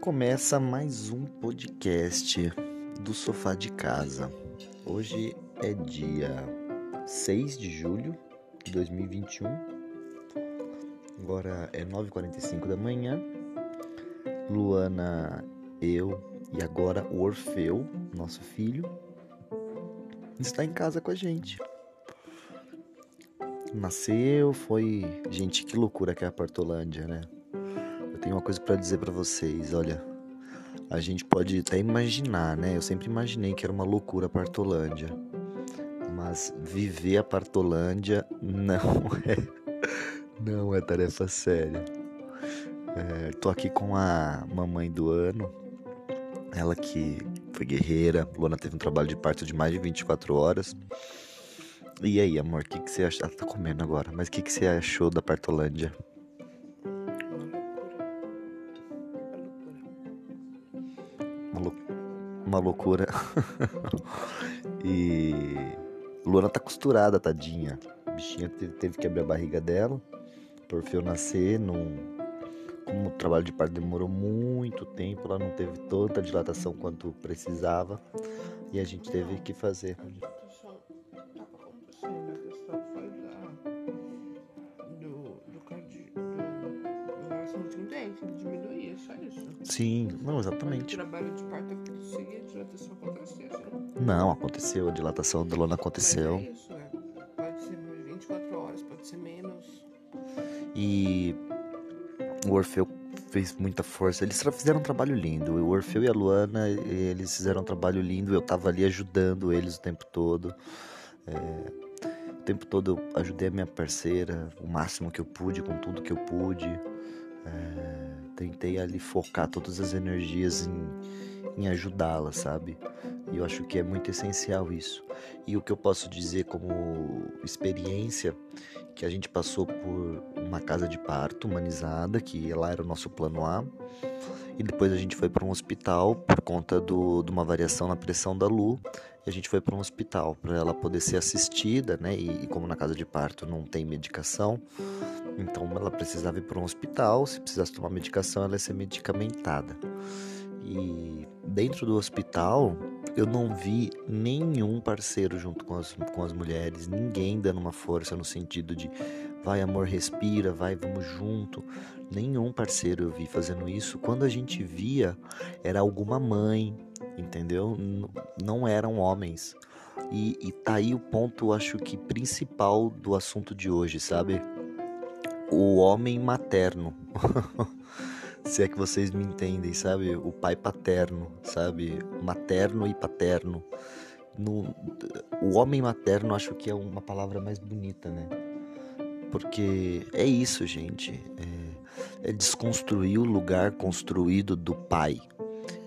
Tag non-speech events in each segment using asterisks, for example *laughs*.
começa mais um podcast do Sofá de Casa. Hoje é dia 6 de julho de 2021. Agora é 9h45 da manhã. Luana, eu e agora o Orfeu, nosso filho, está em casa com a gente. Nasceu, foi. Gente, que loucura que é a Portolândia, né? Eu tenho uma coisa para dizer para vocês, olha. A gente pode até imaginar, né? Eu sempre imaginei que era uma loucura a Partolândia. Mas viver a Partolândia não *laughs* é não é tarefa séria. É, tô aqui com a mamãe do ano, ela que foi guerreira. Luana teve um trabalho de parto de mais de 24 horas. E aí, amor, o que, que você achou? Ela tá comendo agora, mas o que, que você achou da Partolândia? Uma loucura. Uma *laughs* loucura. e. Luana tá costurada, tadinha. A bichinha teve que abrir a barriga dela. Por fio nascer, não. Como o trabalho de parto demorou muito tempo, ela não teve tanta dilatação quanto precisava. E a gente teve que fazer. Sim, não, exatamente. O trabalho de parto acontecia, a dilatação acontecia, assim. Não, aconteceu, a dilatação da lona aconteceu. É isso, é. Pode ser 24 horas, pode ser menos. E o Orfeu fez muita força. Eles fizeram um trabalho lindo. O Orfeu e a Luana, eles fizeram um trabalho lindo. Eu tava ali ajudando eles o tempo todo. É, o tempo todo eu ajudei a minha parceira o máximo que eu pude, com tudo que eu pude. É, tentei ali focar todas as energias em, em ajudá-la, sabe? E eu acho que é muito essencial isso. E o que eu posso dizer como experiência, que a gente passou por uma casa de parto humanizada, que lá era o nosso plano A, e depois a gente foi para um hospital por conta do, de uma variação na pressão da Lu, e a gente foi para um hospital para ela poder ser assistida, né? E, e como na casa de parto não tem medicação, então ela precisava ir para um hospital, se precisasse tomar medicação, ela ia ser medicamentada. E dentro do hospital, eu não vi nenhum parceiro junto com as, com as mulheres, ninguém dando uma força no sentido de vai amor, respira, vai, vamos junto. Nenhum parceiro eu vi fazendo isso. Quando a gente via, era alguma mãe, entendeu? Não eram homens. E, e tá aí o ponto, acho que principal do assunto de hoje, sabe? o homem materno. *laughs* Se é que vocês me entendem, sabe? O pai paterno, sabe? Materno e paterno. No, o homem materno acho que é uma palavra mais bonita, né? Porque é isso, gente. É, é desconstruir o lugar construído do pai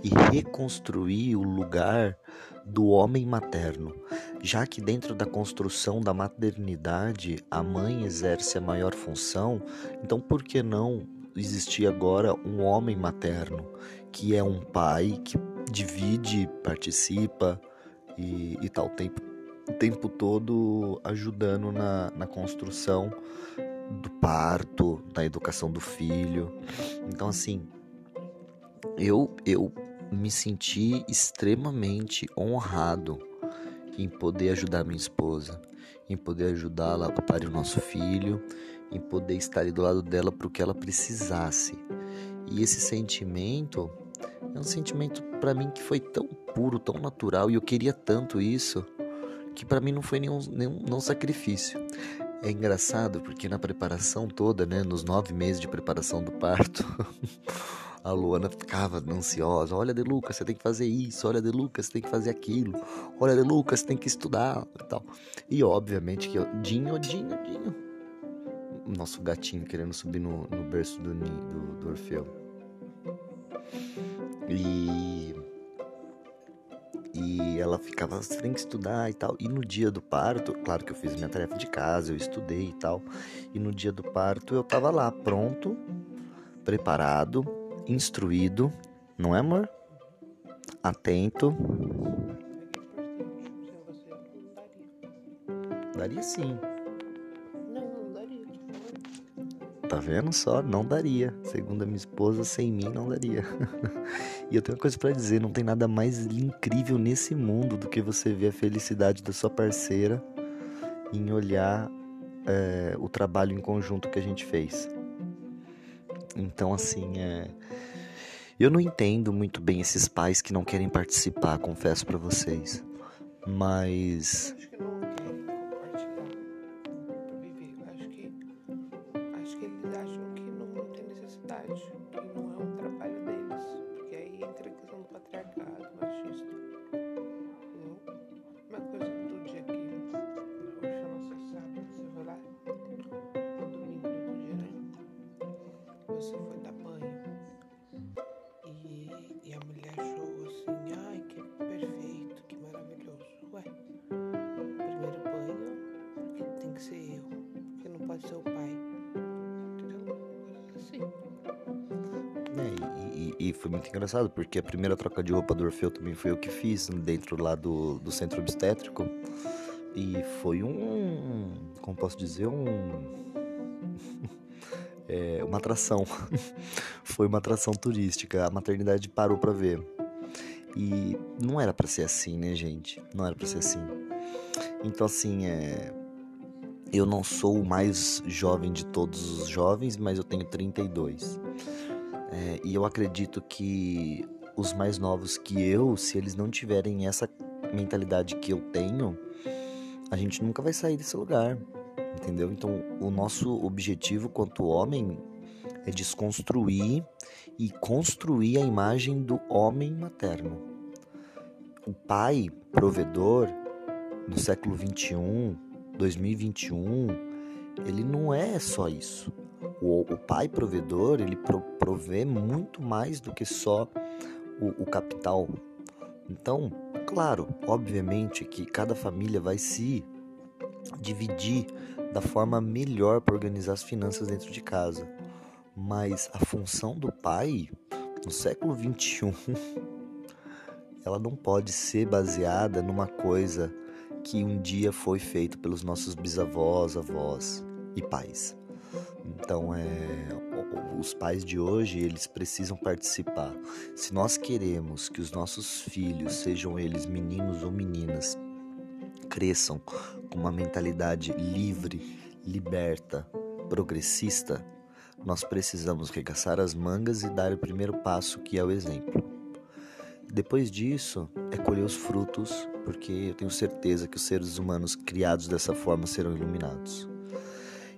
e reconstruir o lugar do homem materno, já que dentro da construção da maternidade a mãe exerce a maior função, então por que não existir agora um homem materno, que é um pai que divide, participa e, e tá o tempo, o tempo todo ajudando na, na construção do parto, na educação do filho. Então assim, eu eu me senti extremamente honrado em poder ajudar minha esposa, em poder ajudá-la a parir o nosso filho, em poder estar ali do lado dela para o que ela precisasse. E esse sentimento é um sentimento para mim que foi tão puro, tão natural e eu queria tanto isso que para mim não foi nenhum, nenhum não sacrifício. É engraçado porque na preparação toda, né, nos nove meses de preparação do parto, *laughs* a Luana ficava ansiosa. Olha, De Lucas, você tem que fazer isso. Olha, De Lucas, você tem que fazer aquilo. Olha, De Lucas, você tem que estudar e tal. E obviamente que eu, Dinho, Dinho, Dinho. Nosso gatinho querendo subir no, no berço do, do, do Orfeu. E e ela ficava, tem que estudar e tal. E no dia do parto, claro que eu fiz minha tarefa de casa, eu estudei e tal. E no dia do parto eu tava lá, pronto, preparado, instruído, não é, amor? Atento. Daria sim. Não, não daria. tá vendo só? Não daria. Segundo a minha esposa, sem mim não daria. *laughs* e eu tenho uma coisa para dizer: não tem nada mais incrível nesse mundo do que você ver a felicidade da sua parceira em olhar é, o trabalho em conjunto que a gente fez. Então, assim, é. Eu não entendo muito bem esses pais que não querem participar, confesso para vocês. Mas E foi muito engraçado, porque a primeira troca de roupa do Orfeu também foi eu que fiz, dentro lá do, do centro obstétrico. E foi um. Como posso dizer? Um. *laughs* é, uma atração. *laughs* foi uma atração turística. A maternidade parou para ver. E não era para ser assim, né, gente? Não era para ser assim. Então, assim, é. Eu não sou o mais jovem de todos os jovens, mas eu tenho 32. É, e eu acredito que os mais novos que eu, se eles não tiverem essa mentalidade que eu tenho, a gente nunca vai sair desse lugar, entendeu? Então, o nosso objetivo quanto homem é desconstruir e construir a imagem do homem materno. O pai provedor no século 21, 2021, ele não é só isso. O, o pai provedor, ele pro, provê muito mais do que só o, o capital. Então, claro, obviamente que cada família vai se dividir da forma melhor para organizar as finanças dentro de casa. Mas a função do pai no século 21 *laughs* ela não pode ser baseada numa coisa que um dia foi feito pelos nossos bisavós, avós e pais. Então, é, os pais de hoje, eles precisam participar. Se nós queremos que os nossos filhos, sejam eles meninos ou meninas, cresçam com uma mentalidade livre, liberta, progressista, nós precisamos regaçar as mangas e dar o primeiro passo, que é o exemplo. Depois disso, é colher os frutos, porque eu tenho certeza que os seres humanos criados dessa forma serão iluminados.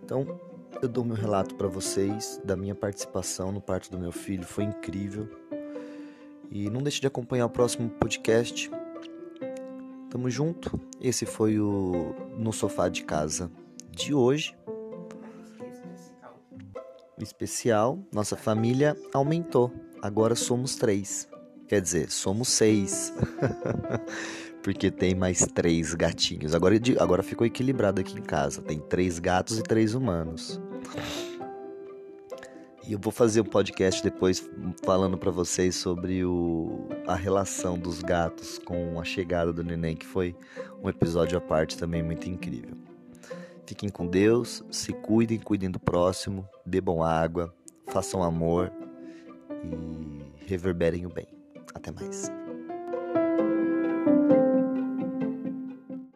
Então, eu dou meu relato para vocês da minha participação no parto do meu filho, foi incrível. E não deixe de acompanhar o próximo podcast. Tamo junto. Esse foi o No Sofá de Casa de hoje. Especial, nossa família aumentou. Agora somos três. Quer dizer, somos seis. *laughs* porque tem mais três gatinhos. Agora, agora ficou equilibrado aqui em casa. Tem três gatos e três humanos. E eu vou fazer um podcast depois falando para vocês sobre o, a relação dos gatos com a chegada do neném, que foi um episódio à parte também muito incrível. Fiquem com Deus, se cuidem, cuidem do próximo, bebam água, façam amor e reverberem o bem. Até mais.